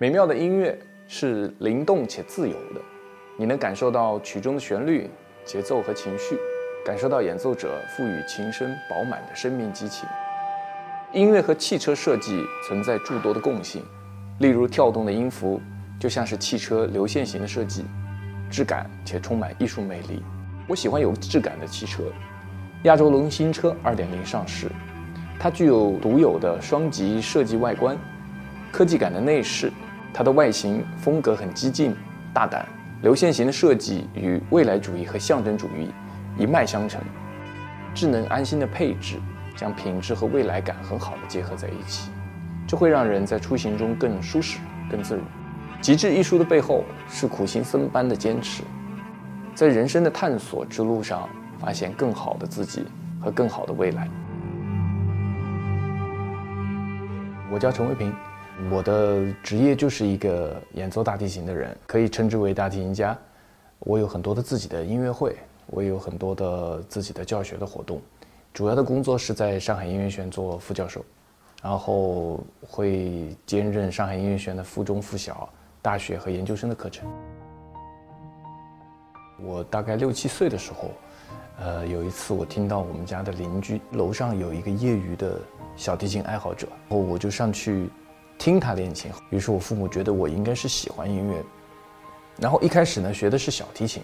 美妙的音乐是灵动且自由的，你能感受到曲中的旋律、节奏和情绪，感受到演奏者赋予琴声饱满的生命激情。音乐和汽车设计存在诸多的共性，例如跳动的音符就像是汽车流线型的设计，质感且充满艺术魅力。我喜欢有质感的汽车。亚洲龙新车2.0上市，它具有独有的双极设计外观，科技感的内饰。它的外形风格很激进、大胆，流线型的设计与未来主义和象征主义一脉相承。智能安心的配置将品质和未来感很好的结合在一起，这会让人在出行中更舒适、更自如。极致艺术的背后是苦行僧般的坚持，在人生的探索之路上发现更好的自己和更好的未来。我叫陈卫平。我的职业就是一个演奏大提琴的人，可以称之为大提琴家。我有很多的自己的音乐会，我有很多的自己的教学的活动。主要的工作是在上海音乐学院做副教授，然后会兼任上海音乐学院的附中、附小、大学和研究生的课程。我大概六七岁的时候，呃，有一次我听到我们家的邻居楼上有一个业余的小提琴爱好者，然后我就上去。听他练琴，于是我父母觉得我应该是喜欢音乐，然后一开始呢学的是小提琴，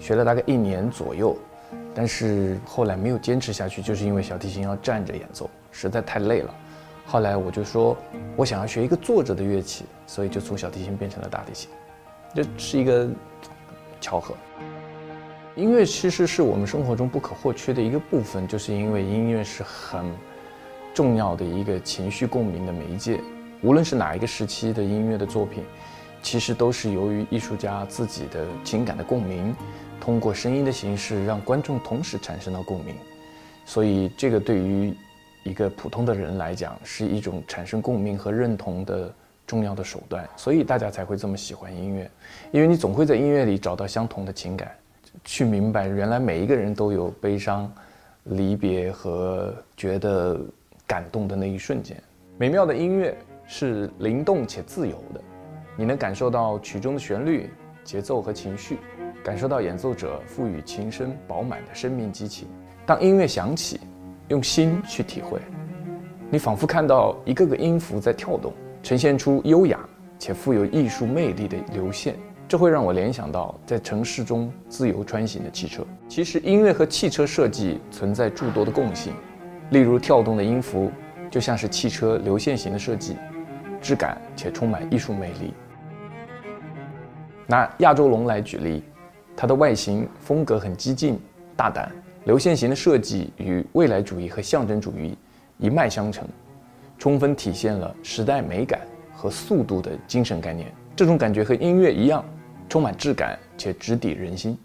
学了大概一年左右，但是后来没有坚持下去，就是因为小提琴要站着演奏，实在太累了。后来我就说，我想要学一个坐着的乐器，所以就从小提琴变成了大提琴，这是一个巧合。音乐其实是我们生活中不可或缺的一个部分，就是因为音乐是很重要的一个情绪共鸣的媒介。无论是哪一个时期的音乐的作品，其实都是由于艺术家自己的情感的共鸣，通过声音的形式让观众同时产生了共鸣，所以这个对于一个普通的人来讲是一种产生共鸣和认同的重要的手段，所以大家才会这么喜欢音乐，因为你总会在音乐里找到相同的情感，去明白原来每一个人都有悲伤、离别和觉得感动的那一瞬间，美妙的音乐。是灵动且自由的，你能感受到曲中的旋律、节奏和情绪，感受到演奏者赋予琴声饱满的生命激情。当音乐响起，用心去体会，你仿佛看到一个个音符在跳动，呈现出优雅且富有艺术魅力的流线。这会让我联想到在城市中自由穿行的汽车。其实，音乐和汽车设计存在诸多的共性，例如跳动的音符就像是汽车流线型的设计。质感且充满艺术魅力。拿亚洲龙来举例，它的外形风格很激进、大胆，流线型的设计与未来主义和象征主义一脉相承，充分体现了时代美感和速度的精神概念。这种感觉和音乐一样，充满质感且直抵人心。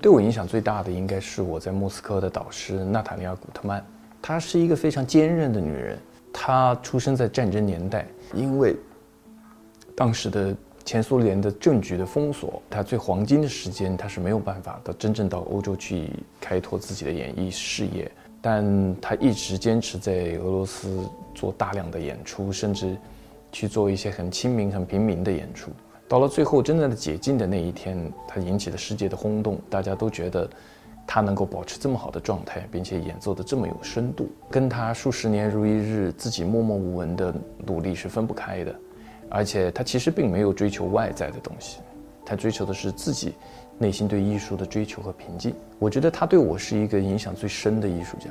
对我影响最大的应该是我在莫斯科的导师娜塔莉亚·古特曼，她是一个非常坚韧的女人。他出生在战争年代，因为当时的前苏联的政局的封锁，他最黄金的时间他是没有办法到真正到欧洲去开拓自己的演艺事业，但他一直坚持在俄罗斯做大量的演出，甚至去做一些很亲民、很平民的演出。到了最后真正的解禁的那一天，他引起了世界的轰动，大家都觉得。他能够保持这么好的状态，并且演奏的这么有深度，跟他数十年如一日自己默默无闻的努力是分不开的。而且他其实并没有追求外在的东西，他追求的是自己内心对艺术的追求和平静。我觉得他对我是一个影响最深的艺术家，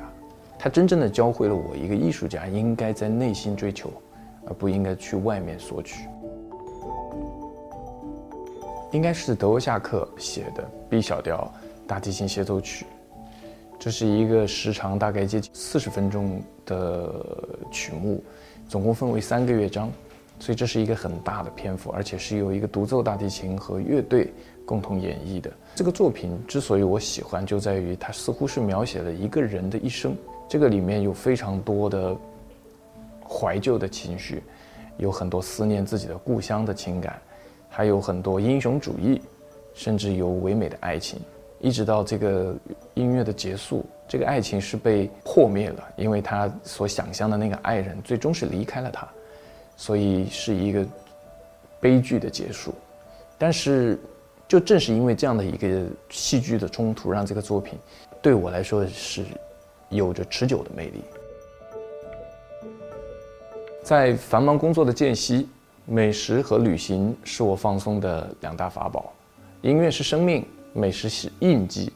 他真正的教会了我一个艺术家应该在内心追求，而不应该去外面索取。应该是德沃夏克写的 B 小调。大提琴协奏曲，这是一个时长大概接近四十分钟的曲目，总共分为三个乐章，所以这是一个很大的篇幅，而且是由一个独奏大提琴和乐队共同演绎的。这个作品之所以我喜欢，就在于它似乎是描写了一个人的一生，这个里面有非常多的怀旧的情绪，有很多思念自己的故乡的情感，还有很多英雄主义，甚至有唯美的爱情。一直到这个音乐的结束，这个爱情是被破灭了，因为他所想象的那个爱人最终是离开了他，所以是一个悲剧的结束。但是，就正是因为这样的一个戏剧的冲突，让这个作品对我来说是有着持久的魅力。在繁忙工作的间隙，美食和旅行是我放松的两大法宝。音乐是生命，美食是印记，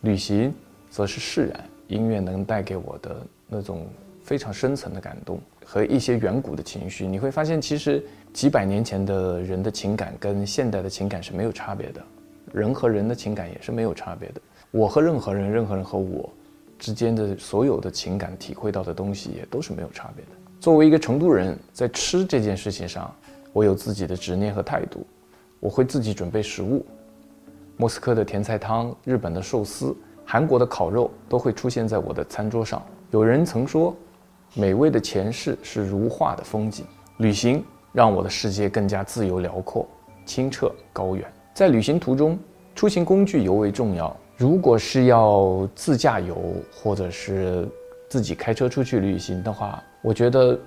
旅行则是释然。音乐能带给我的那种非常深层的感动和一些远古的情绪，你会发现，其实几百年前的人的情感跟现代的情感是没有差别的，人和人的情感也是没有差别的。我和任何人，任何人和我之间的所有的情感体会到的东西，也都是没有差别的。作为一个成都人，在吃这件事情上，我有自己的执念和态度，我会自己准备食物，莫斯科的甜菜汤，日本的寿司。韩国的烤肉都会出现在我的餐桌上。有人曾说，美味的前世是如画的风景。旅行让我的世界更加自由辽阔、清澈高远。在旅行途中，出行工具尤为重要。如果是要自驾游，或者是自己开车出去旅行的话，我觉得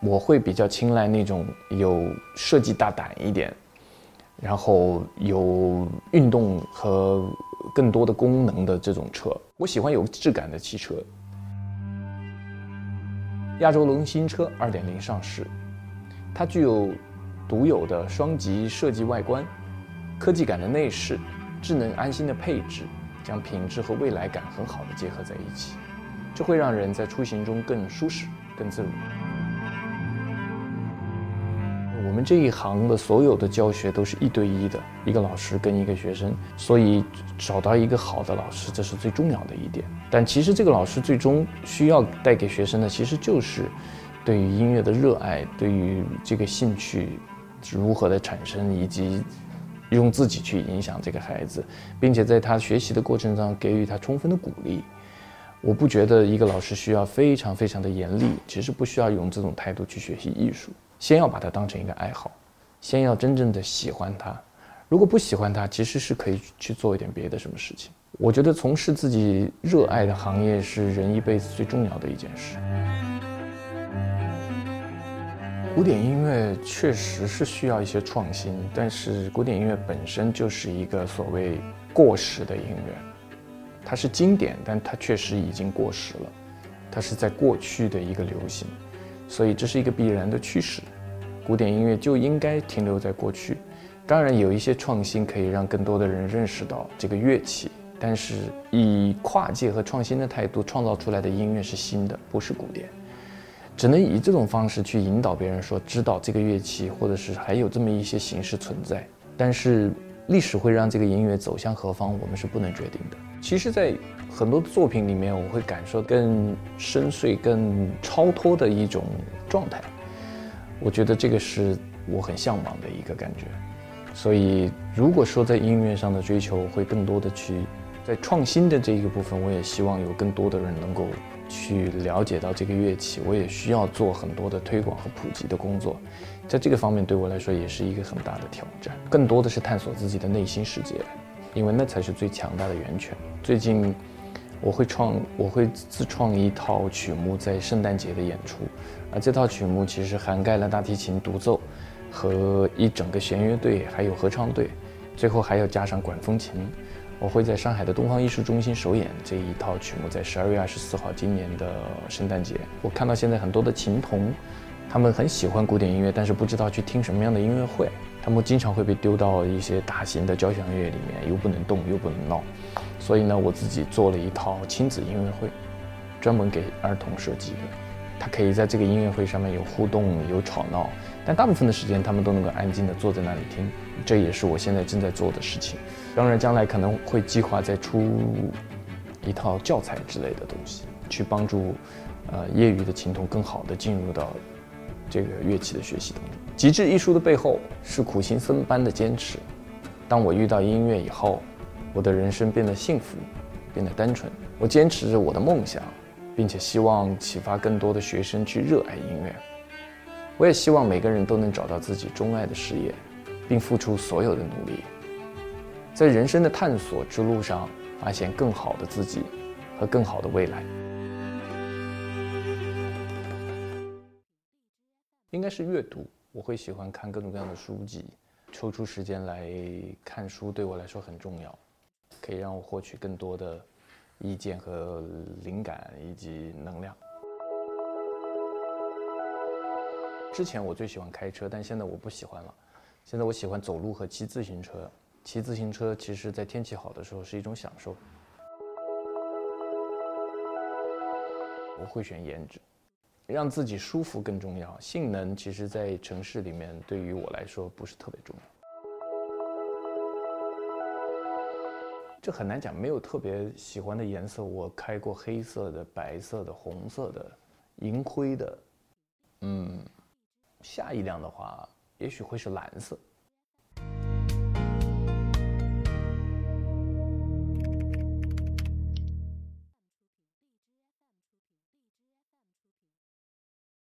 我会比较青睐那种有设计大胆一点，然后有运动和。更多的功能的这种车，我喜欢有质感的汽车。亚洲龙新车2.0上市，它具有独有的双级设计外观，科技感的内饰，智能安心的配置，将品质和未来感很好的结合在一起，这会让人在出行中更舒适、更自如。我们这一行的所有的教学都是一对一的，一个老师跟一个学生，所以找到一个好的老师，这是最重要的一点。但其实这个老师最终需要带给学生的，其实就是对于音乐的热爱，对于这个兴趣如何的产生，以及用自己去影响这个孩子，并且在他学习的过程中给予他充分的鼓励。我不觉得一个老师需要非常非常的严厉，其实不需要用这种态度去学习艺术。先要把它当成一个爱好，先要真正的喜欢它。如果不喜欢它，其实是可以去做一点别的什么事情。我觉得从事自己热爱的行业是人一辈子最重要的一件事。古典音乐确实是需要一些创新，但是古典音乐本身就是一个所谓过时的音乐，它是经典，但它确实已经过时了，它是在过去的一个流行。所以这是一个必然的趋势，古典音乐就应该停留在过去。当然有一些创新可以让更多的人认识到这个乐器，但是以跨界和创新的态度创造出来的音乐是新的，不是古典。只能以这种方式去引导别人说知道这个乐器，或者是还有这么一些形式存在。但是历史会让这个音乐走向何方，我们是不能决定的。其实，在很多作品里面，我会感受更深邃、更超脱的一种状态。我觉得这个是我很向往的一个感觉。所以，如果说在音乐上的追求，会更多的去在创新的这一个部分，我也希望有更多的人能够去了解到这个乐器。我也需要做很多的推广和普及的工作。在这个方面，对我来说也是一个很大的挑战。更多的是探索自己的内心世界。因为那才是最强大的源泉。最近，我会创，我会自创一套曲目在圣诞节的演出，而这套曲目其实涵盖了大提琴独奏，和一整个弦乐队，还有合唱队，最后还要加上管风琴。我会在上海的东方艺术中心首演这一套曲目，在十二月二十四号今年的圣诞节。我看到现在很多的琴童，他们很喜欢古典音乐，但是不知道去听什么样的音乐会。他们经常会被丢到一些大型的交响乐里面，又不能动，又不能闹，所以呢，我自己做了一套亲子音乐会，专门给儿童设计的。他可以在这个音乐会上面有互动、有吵闹，但大部分的时间他们都能够安静的坐在那里听。这也是我现在正在做的事情。当然，将来可能会计划再出一套教材之类的东西，去帮助呃业余的琴童更好的进入到。这个乐器的学习当中，极致艺术的背后是苦行僧般的坚持。当我遇到音乐以后，我的人生变得幸福，变得单纯。我坚持着我的梦想，并且希望启发更多的学生去热爱音乐。我也希望每个人都能找到自己钟爱的事业，并付出所有的努力，在人生的探索之路上发现更好的自己和更好的未来。应该是阅读。我会喜欢看各种各样的书籍，抽出时间来看书对我来说很重要，可以让我获取更多的意见和灵感以及能量。之前我最喜欢开车，但现在我不喜欢了。现在我喜欢走路和骑自行车。骑自行车其实，在天气好的时候是一种享受。我会选颜值，让自己舒服更重要。性能其实，在城市里面对于我来说不是特别重要。这很难讲，没有特别喜欢的颜色。我开过黑色的、白色的、红色的、银灰的，嗯。下一辆的话，也许会是蓝色。